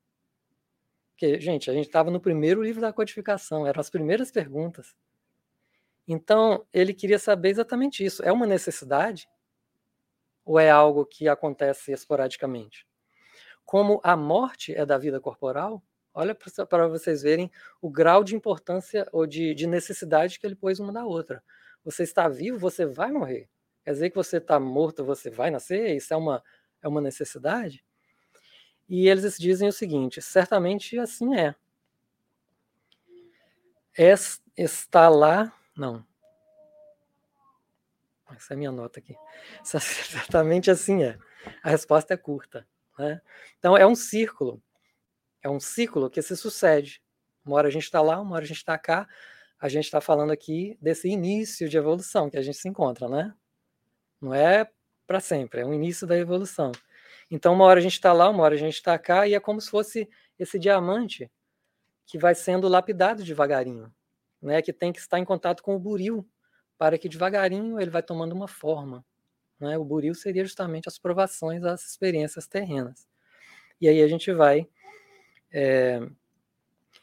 Porque, gente, a gente estava no primeiro livro da codificação, eram as primeiras perguntas. Então, ele queria saber exatamente isso. É uma necessidade? Ou é algo que acontece esporadicamente? Como a morte é da vida corporal, Olha para vocês verem o grau de importância ou de, de, necessidade que ele pôs uma da outra. Você está vivo, você vai morrer. Quer dizer que você está morto, você vai nascer? Isso é uma, é uma necessidade? E eles dizem o seguinte: certamente assim é. está lá. Não. Essa é a minha nota aqui. Exatamente assim é. A resposta é curta. Né? Então, é um círculo. É um ciclo que se sucede. Uma hora a gente está lá, uma hora a gente está cá. A gente está falando aqui desse início de evolução que a gente se encontra, né? Não é para sempre, é o início da evolução. Então, uma hora a gente está lá, uma hora a gente está cá, e é como se fosse esse diamante que vai sendo lapidado devagarinho, né? Que tem que estar em contato com o buril para que devagarinho ele vai tomando uma forma. Né? O buril seria justamente as provações, as experiências terrenas. E aí a gente vai é,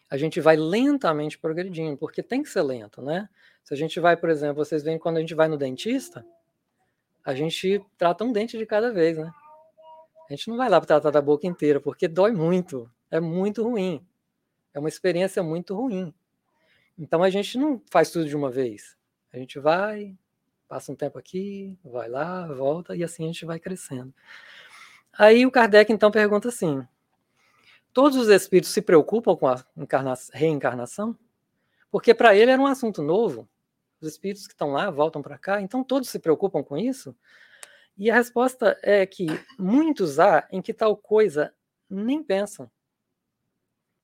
a gente vai lentamente progredindo, porque tem que ser lento, né? Se a gente vai, por exemplo, vocês veem quando a gente vai no dentista, a gente trata um dente de cada vez, né? A gente não vai lá para tratar da boca inteira, porque dói muito, é muito ruim. É uma experiência muito ruim. Então a gente não faz tudo de uma vez. A gente vai, passa um tempo aqui, vai lá, volta e assim a gente vai crescendo. Aí o Kardec então pergunta assim: todos os espíritos se preocupam com a reencarnação? Porque para ele era um assunto novo. Os espíritos que estão lá voltam para cá, então todos se preocupam com isso? E a resposta é que muitos há em que tal coisa nem pensam,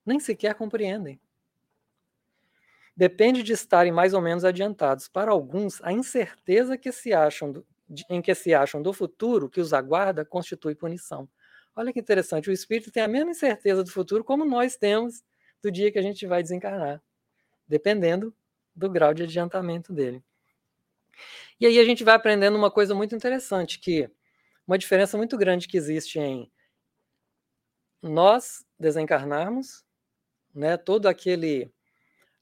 nem sequer compreendem. Depende de estarem mais ou menos adiantados. Para alguns, a incerteza que se acham do, em que se acham do futuro que os aguarda constitui punição. Olha que interessante, o espírito tem a mesma incerteza do futuro como nós temos do dia que a gente vai desencarnar, dependendo do grau de adiantamento dele. E aí a gente vai aprendendo uma coisa muito interessante, que uma diferença muito grande que existe em nós desencarnarmos, né, todo aquele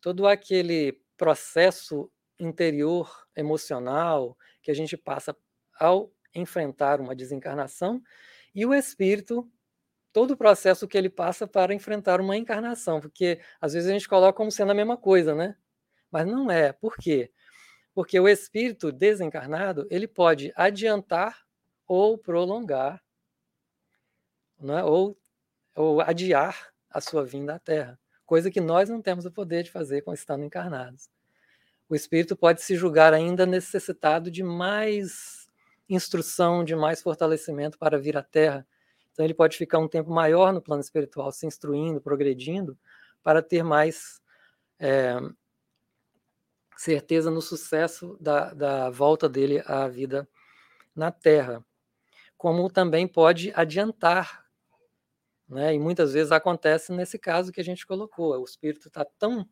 todo aquele processo interior emocional que a gente passa ao enfrentar uma desencarnação e o espírito todo o processo que ele passa para enfrentar uma encarnação, porque às vezes a gente coloca como sendo a mesma coisa, né? Mas não é. Por quê? Porque o espírito desencarnado, ele pode adiantar ou prolongar, né? ou, ou adiar a sua vinda à Terra, coisa que nós não temos o poder de fazer com estando encarnados. O espírito pode se julgar ainda necessitado de mais instrução, de mais fortalecimento para vir à Terra. Então, ele pode ficar um tempo maior no plano espiritual, se instruindo, progredindo, para ter mais é, certeza no sucesso da, da volta dele à vida na Terra. Como também pode adiantar, né? e muitas vezes acontece nesse caso que a gente colocou: o espírito está tão.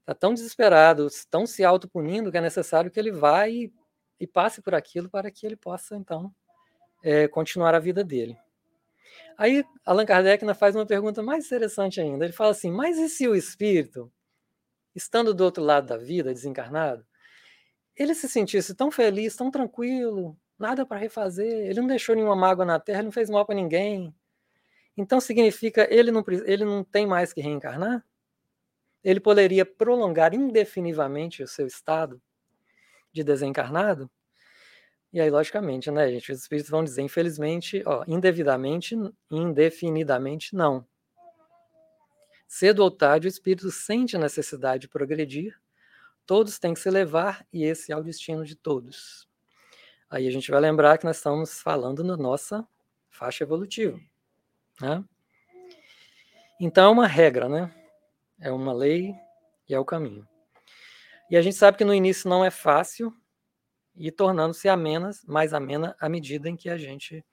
Está tão desesperado, tão se autopunindo que é necessário que ele vá e e passe por aquilo para que ele possa, então, é, continuar a vida dele. Aí Allan Kardec faz uma pergunta mais interessante ainda. Ele fala assim: mas e se o espírito, estando do outro lado da vida, desencarnado, ele se sentisse tão feliz, tão tranquilo, nada para refazer, ele não deixou nenhuma mágoa na terra, ele não fez mal para ninguém. Então significa ele não ele não tem mais que reencarnar? Ele poderia prolongar indefinidamente o seu estado de desencarnado. E aí, logicamente, né, gente, os espíritos vão dizer, infelizmente, ó, indevidamente, indefinidamente, não. Cedo ou tarde, o espírito sente a necessidade de progredir, todos têm que se levar, e esse é o destino de todos. Aí a gente vai lembrar que nós estamos falando na nossa faixa evolutiva. Né? Então, é uma regra, né? É uma lei e é o caminho. E a gente sabe que no início não é fácil e tornando-se amenas, mais amena à medida em que a gente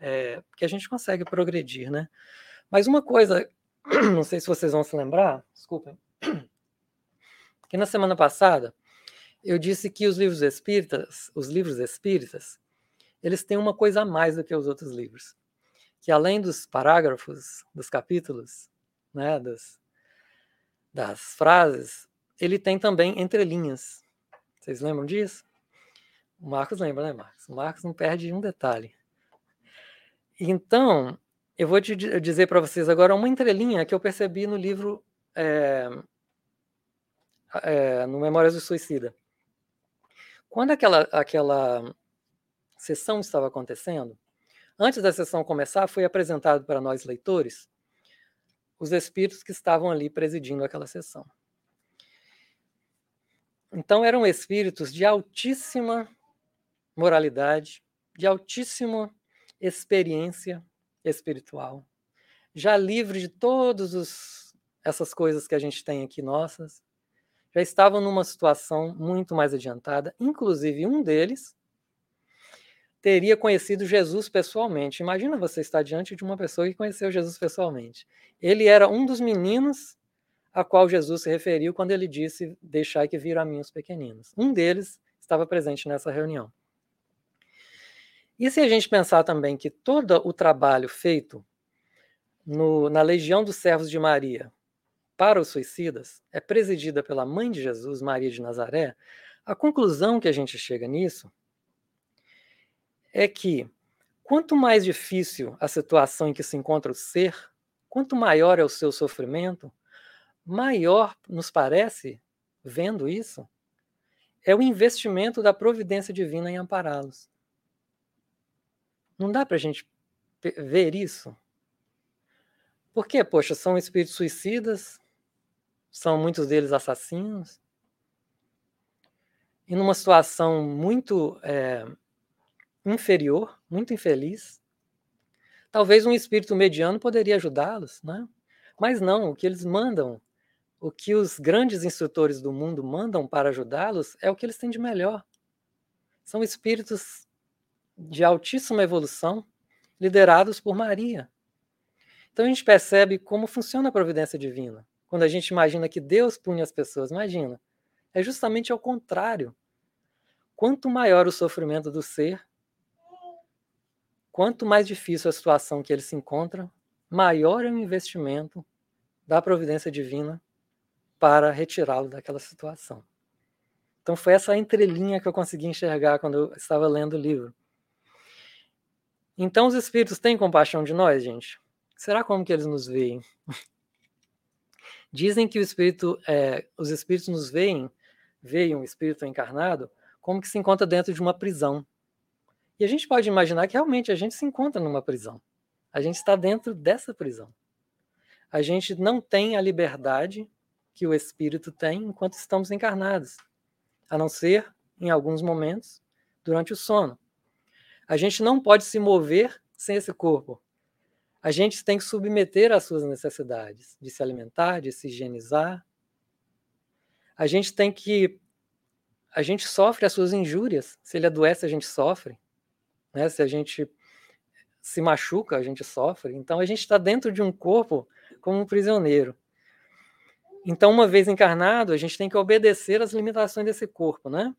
é, que a gente consegue progredir, né? Mas uma coisa, não sei se vocês vão se lembrar, desculpem, que na semana passada eu disse que os livros espíritas, os livros espíritas, eles têm uma coisa a mais do que os outros livros, que além dos parágrafos, dos capítulos, né, das, das frases, ele tem também entrelinhas. Vocês lembram disso? O Marcos lembra, né, Marcos? O Marcos não perde um detalhe. Então, eu vou te dizer para vocês agora uma entrelinha que eu percebi no livro é, é, no Memórias do Suicida. Quando aquela, aquela sessão estava acontecendo, antes da sessão começar, foi apresentado para nós leitores os espíritos que estavam ali presidindo aquela sessão. Então eram espíritos de altíssima moralidade, de altíssima experiência espiritual, já livre de todas essas coisas que a gente tem aqui nossas, já estavam numa situação muito mais adiantada, inclusive um deles teria conhecido Jesus pessoalmente. Imagina você estar diante de uma pessoa que conheceu Jesus pessoalmente. Ele era um dos meninos a qual Jesus se referiu quando ele disse: Deixai que viram a mim os pequeninos. Um deles estava presente nessa reunião. E se a gente pensar também que todo o trabalho feito no, na Legião dos Servos de Maria para os suicidas é presidida pela mãe de Jesus, Maria de Nazaré, a conclusão que a gente chega nisso é que quanto mais difícil a situação em que se encontra o ser, quanto maior é o seu sofrimento, maior nos parece, vendo isso, é o investimento da providência divina em ampará-los. Não dá para a gente ver isso? Porque, poxa, são espíritos suicidas, são muitos deles assassinos, e numa situação muito é, inferior, muito infeliz. Talvez um espírito mediano poderia ajudá-los, né? mas não, o que eles mandam, o que os grandes instrutores do mundo mandam para ajudá-los é o que eles têm de melhor. São espíritos de altíssima evolução, liderados por Maria. Então a gente percebe como funciona a providência divina. Quando a gente imagina que Deus pune as pessoas, imagina. É justamente ao contrário. Quanto maior o sofrimento do ser, quanto mais difícil a situação que ele se encontra, maior é o investimento da providência divina para retirá-lo daquela situação. Então foi essa entrelinha que eu consegui enxergar quando eu estava lendo o livro. Então os espíritos têm compaixão de nós, gente? Será como que eles nos veem? Dizem que espírito, é, os espíritos nos veem, veem um espírito encarnado, como que se encontra dentro de uma prisão. E a gente pode imaginar que realmente a gente se encontra numa prisão. A gente está dentro dessa prisão. A gente não tem a liberdade que o espírito tem enquanto estamos encarnados, a não ser em alguns momentos durante o sono. A gente não pode se mover sem esse corpo. A gente tem que submeter às suas necessidades de se alimentar, de se higienizar. A gente tem que. A gente sofre as suas injúrias. Se ele adoece, a gente sofre. Né? Se a gente se machuca, a gente sofre. Então a gente está dentro de um corpo como um prisioneiro. Então, uma vez encarnado, a gente tem que obedecer às limitações desse corpo, né?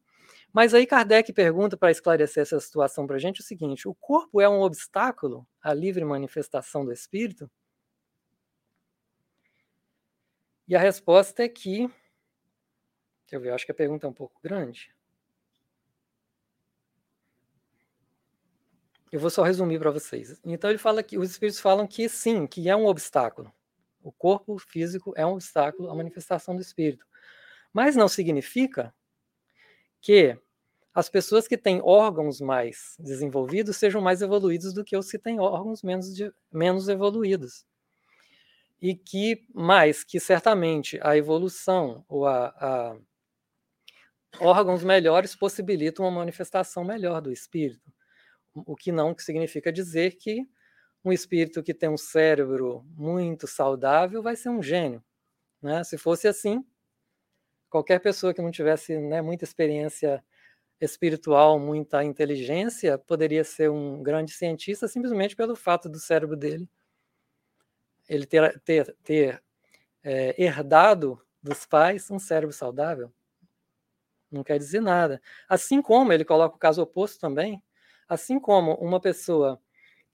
Mas aí Kardec pergunta para esclarecer essa situação para a gente o seguinte: o corpo é um obstáculo à livre manifestação do espírito? E a resposta é que. Deixa eu ver, eu acho que a pergunta é um pouco grande. Eu vou só resumir para vocês. Então ele fala que os espíritos falam que sim, que é um obstáculo. O corpo físico é um obstáculo à manifestação do espírito. Mas não significa que as pessoas que têm órgãos mais desenvolvidos sejam mais evoluídos do que os que têm órgãos menos, de, menos evoluídos. E que, mais que certamente a evolução ou a, a órgãos melhores possibilitam uma manifestação melhor do espírito. O que não significa dizer que um espírito que tem um cérebro muito saudável vai ser um gênio. Né? Se fosse assim, qualquer pessoa que não tivesse né, muita experiência espiritual, muita inteligência, poderia ser um grande cientista simplesmente pelo fato do cérebro dele ele ter, ter, ter é, herdado dos pais um cérebro saudável. Não quer dizer nada. Assim como ele coloca o caso oposto também, assim como uma pessoa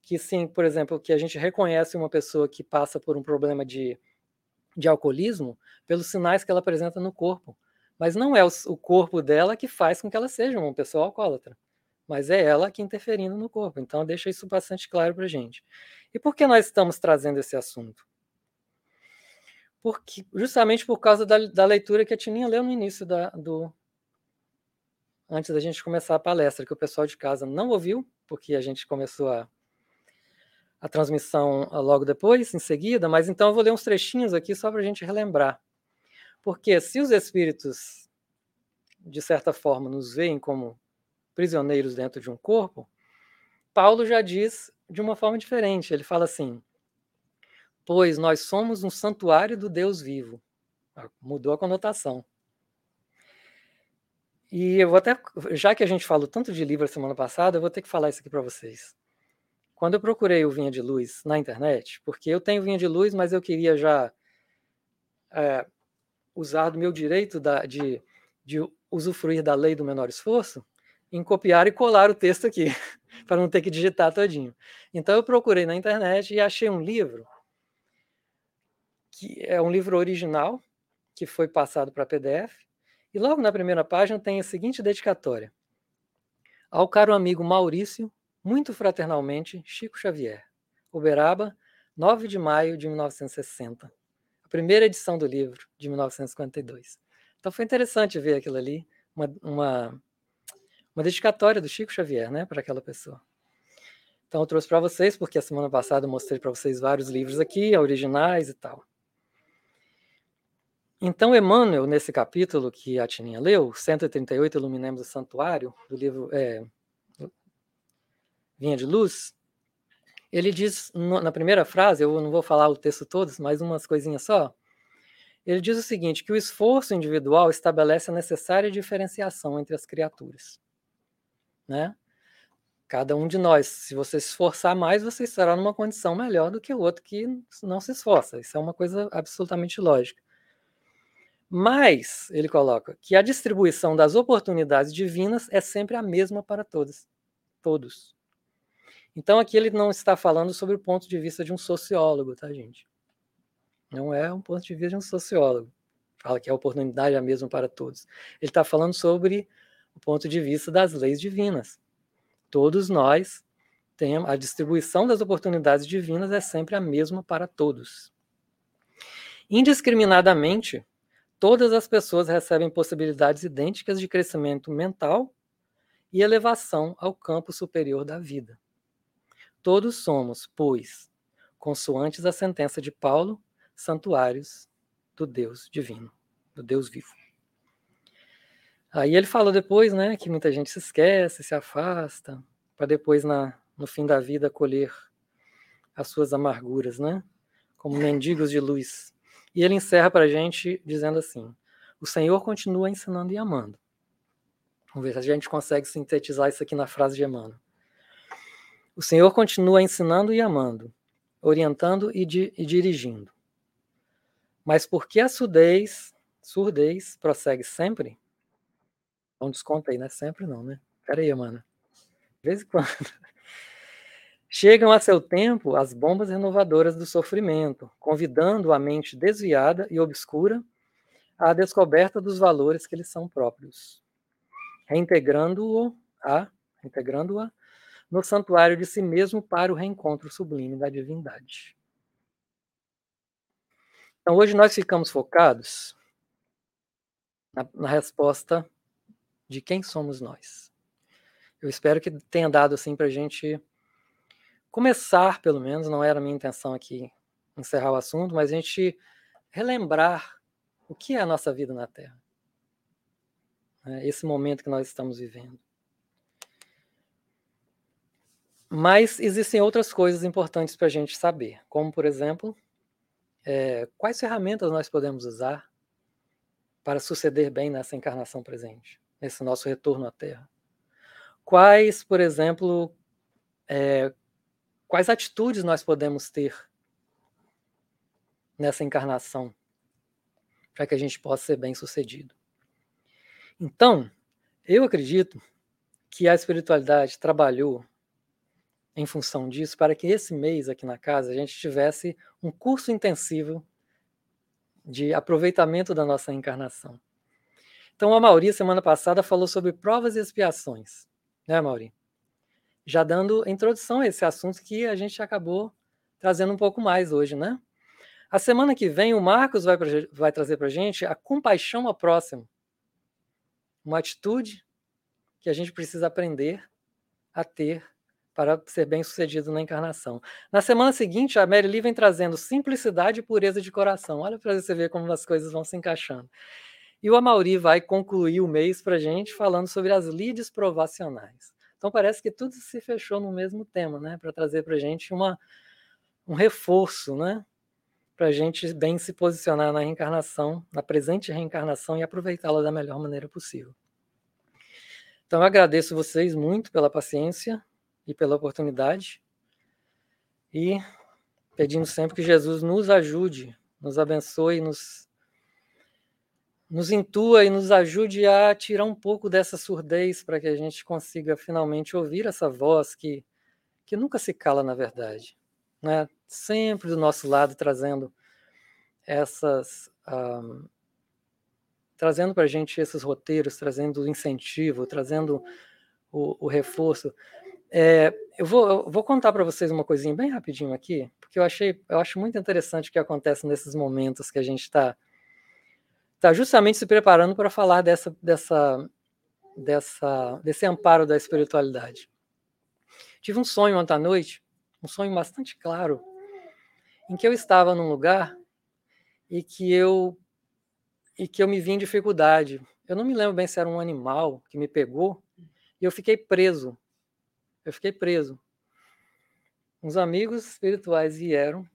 que, sim, por exemplo, que a gente reconhece uma pessoa que passa por um problema de, de alcoolismo pelos sinais que ela apresenta no corpo. Mas não é o, corpo dela que faz com que ela seja uma pessoa alcoólatra, mas é ela que interferindo no corpo. Então, deixa isso bastante claro para a gente. E por que nós estamos trazendo esse assunto? Porque, justamente por causa da, da leitura que a Tininha leu no início da, do. Antes da gente começar a palestra, que o pessoal de casa não ouviu, porque a gente começou a, a transmissão logo depois, em seguida, mas então eu vou ler uns trechinhos aqui só para a gente relembrar. Porque se os espíritos de certa forma, nos veem como prisioneiros dentro de um corpo, Paulo já diz de uma forma diferente. Ele fala assim: Pois nós somos um santuário do Deus vivo. Ah, mudou a conotação. E eu vou até, já que a gente falou tanto de livro semana passada, eu vou ter que falar isso aqui para vocês. Quando eu procurei o Vinha de Luz na internet, porque eu tenho Vinha de Luz, mas eu queria já é, usar do meu direito da, de, de usufruir da lei do menor esforço, em copiar e colar o texto aqui, para não ter que digitar todinho. Então eu procurei na internet e achei um livro que é um livro original que foi passado para PDF e logo na primeira página tem a seguinte dedicatória: Ao caro amigo Maurício, muito fraternalmente, Chico Xavier. Uberaba, 9 de maio de 1960. A primeira edição do livro, de 1952. Então foi interessante ver aquilo ali, uma, uma, uma dedicatória do Chico Xavier, né, para aquela pessoa. Então eu trouxe para vocês, porque a semana passada eu mostrei para vocês vários livros aqui, originais e tal. Então, Emmanuel, nesse capítulo que a Tininha leu, 138, Iluminemos o Santuário, do livro é, Vinha de Luz, ele diz, na primeira frase, eu não vou falar o texto todo, mas umas coisinhas só, ele diz o seguinte, que o esforço individual estabelece a necessária diferenciação entre as criaturas. Né? Cada um de nós, se você se esforçar mais, você estará numa condição melhor do que o outro que não se esforça. Isso é uma coisa absolutamente lógica. Mas, ele coloca, que a distribuição das oportunidades divinas é sempre a mesma para todos. Todos. Então, aqui ele não está falando sobre o ponto de vista de um sociólogo, tá, gente? Não é um ponto de vista de um sociólogo. Fala que a oportunidade é a mesma para todos. Ele está falando sobre o ponto de vista das leis divinas. Todos nós temos a distribuição das oportunidades divinas é sempre a mesma para todos. Indiscriminadamente, todas as pessoas recebem possibilidades idênticas de crescimento mental e elevação ao campo superior da vida. Todos somos, pois, consoantes a sentença de Paulo, santuários do Deus divino, do Deus vivo. Aí ele falou depois, né, que muita gente se esquece, se afasta, para depois na, no fim da vida colher as suas amarguras, né, como mendigos de luz. E ele encerra para a gente dizendo assim: o Senhor continua ensinando e amando. Vamos ver se a gente consegue sintetizar isso aqui na frase de Emmanuel. O Senhor continua ensinando e amando, orientando e, di e dirigindo. Mas por que a surdez, surdez prossegue sempre? Não aí, né? Sempre não, né? Pera aí, mano. De vez em quando. Chegam a seu tempo as bombas renovadoras do sofrimento, convidando a mente desviada e obscura à descoberta dos valores que lhes são próprios, reintegrando-o a, reintegrando-a no santuário de si mesmo para o reencontro sublime da divindade. Então, hoje nós ficamos focados na, na resposta de quem somos nós. Eu espero que tenha dado assim para a gente começar, pelo menos, não era a minha intenção aqui encerrar o assunto, mas a gente relembrar o que é a nossa vida na Terra. É esse momento que nós estamos vivendo. Mas existem outras coisas importantes para a gente saber, como, por exemplo, é, quais ferramentas nós podemos usar para suceder bem nessa encarnação presente, nesse nosso retorno à Terra. Quais, por exemplo, é, Quais atitudes nós podemos ter nessa encarnação para que a gente possa ser bem sucedido? Então, eu acredito que a espiritualidade trabalhou em função disso para que esse mês aqui na casa a gente tivesse um curso intensivo de aproveitamento da nossa encarnação. Então, a Mauri, semana passada, falou sobre provas e expiações. Né, Mauri? já dando introdução a esse assunto que a gente acabou trazendo um pouco mais hoje, né? A semana que vem, o Marcos vai, vai trazer para a gente a compaixão ao próximo. Uma atitude que a gente precisa aprender a ter para ser bem sucedido na encarnação. Na semana seguinte, a Mary Lee vem trazendo simplicidade e pureza de coração. Olha para você ver como as coisas vão se encaixando. E o Amauri vai concluir o mês para a gente falando sobre as lides provacionais. Então parece que tudo se fechou no mesmo tema, né? Para trazer para a gente uma, um reforço, né? Para a gente bem se posicionar na reencarnação, na presente reencarnação e aproveitá-la da melhor maneira possível. Então eu agradeço vocês muito pela paciência e pela oportunidade. E pedindo sempre que Jesus nos ajude, nos abençoe, nos nos intua e nos ajude a tirar um pouco dessa surdez para que a gente consiga finalmente ouvir essa voz que, que nunca se cala na verdade, né? Sempre do nosso lado trazendo essas um, trazendo para a gente esses roteiros, trazendo o incentivo, trazendo o, o reforço. É, eu, vou, eu vou contar para vocês uma coisinha bem rapidinho aqui, porque eu achei, eu acho muito interessante o que acontece nesses momentos que a gente está está justamente se preparando para falar dessa, dessa, dessa, desse amparo da espiritualidade. Tive um sonho ontem à noite, um sonho bastante claro, em que eu estava num lugar e que eu e que eu me vi em dificuldade. Eu não me lembro bem se era um animal que me pegou e eu fiquei preso. Eu fiquei preso. Uns amigos espirituais vieram,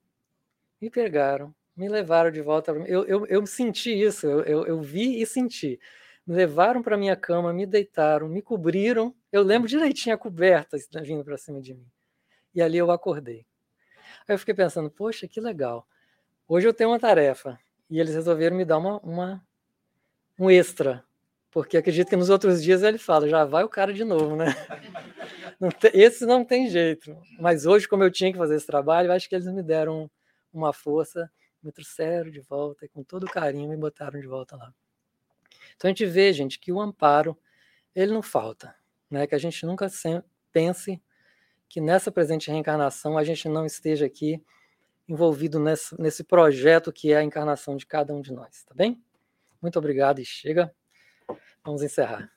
me pegaram, me levaram de volta. Eu, eu, eu senti isso, eu, eu, vi e senti. Me levaram para minha cama, me deitaram, me cobriram. Eu lembro direitinho a coberta vindo para cima de mim. E ali eu acordei. Aí eu fiquei pensando, poxa, que legal. Hoje eu tenho uma tarefa. E eles resolveram me dar uma, uma um extra. Porque acredito que nos outros dias ele fala, já vai o cara de novo, né? Não tem, esse não tem jeito. Mas hoje, como eu tinha que fazer esse trabalho, acho que eles me deram uma força me trouxeram de volta e com todo carinho me botaram de volta lá. Então a gente vê, gente, que o amparo, ele não falta, né? Que a gente nunca pense que nessa presente reencarnação a gente não esteja aqui envolvido nesse, nesse projeto que é a encarnação de cada um de nós, tá bem? Muito obrigado e chega. Vamos encerrar.